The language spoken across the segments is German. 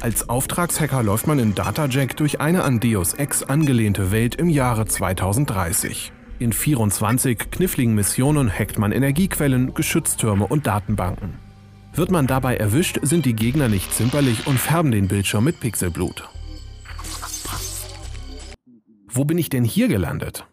Als Auftragshacker läuft man in Datajack durch eine an Deus Ex angelehnte Welt im Jahre 2030. In 24 kniffligen Missionen hackt man Energiequellen, Geschütztürme und Datenbanken. Wird man dabei erwischt, sind die Gegner nicht zimperlich und färben den Bildschirm mit Pixelblut. Wo bin ich denn hier gelandet?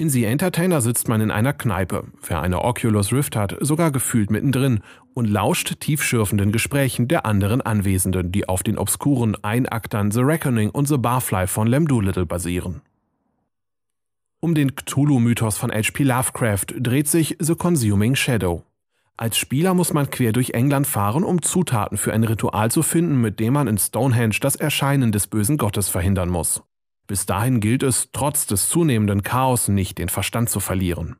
In The Entertainer sitzt man in einer Kneipe, wer eine Oculus Rift hat, sogar gefühlt mittendrin und lauscht tiefschürfenden Gesprächen der anderen Anwesenden, die auf den obskuren Einaktern The Reckoning und The Barfly von Lem Doolittle basieren. Um den Cthulhu-Mythos von H.P. Lovecraft dreht sich The Consuming Shadow. Als Spieler muss man quer durch England fahren, um Zutaten für ein Ritual zu finden, mit dem man in Stonehenge das Erscheinen des bösen Gottes verhindern muss. Bis dahin gilt es, trotz des zunehmenden Chaos nicht den Verstand zu verlieren.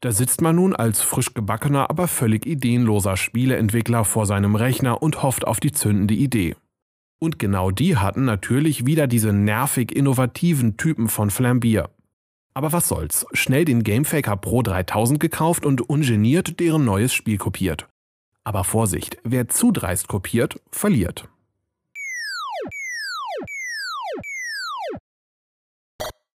Da sitzt man nun als frisch gebackener, aber völlig ideenloser Spieleentwickler vor seinem Rechner und hofft auf die zündende Idee. Und genau die hatten natürlich wieder diese nervig innovativen Typen von Flambier. Aber was soll's, schnell den Gamefaker Pro 3000 gekauft und ungeniert deren neues Spiel kopiert. Aber Vorsicht, wer zu dreist kopiert, verliert.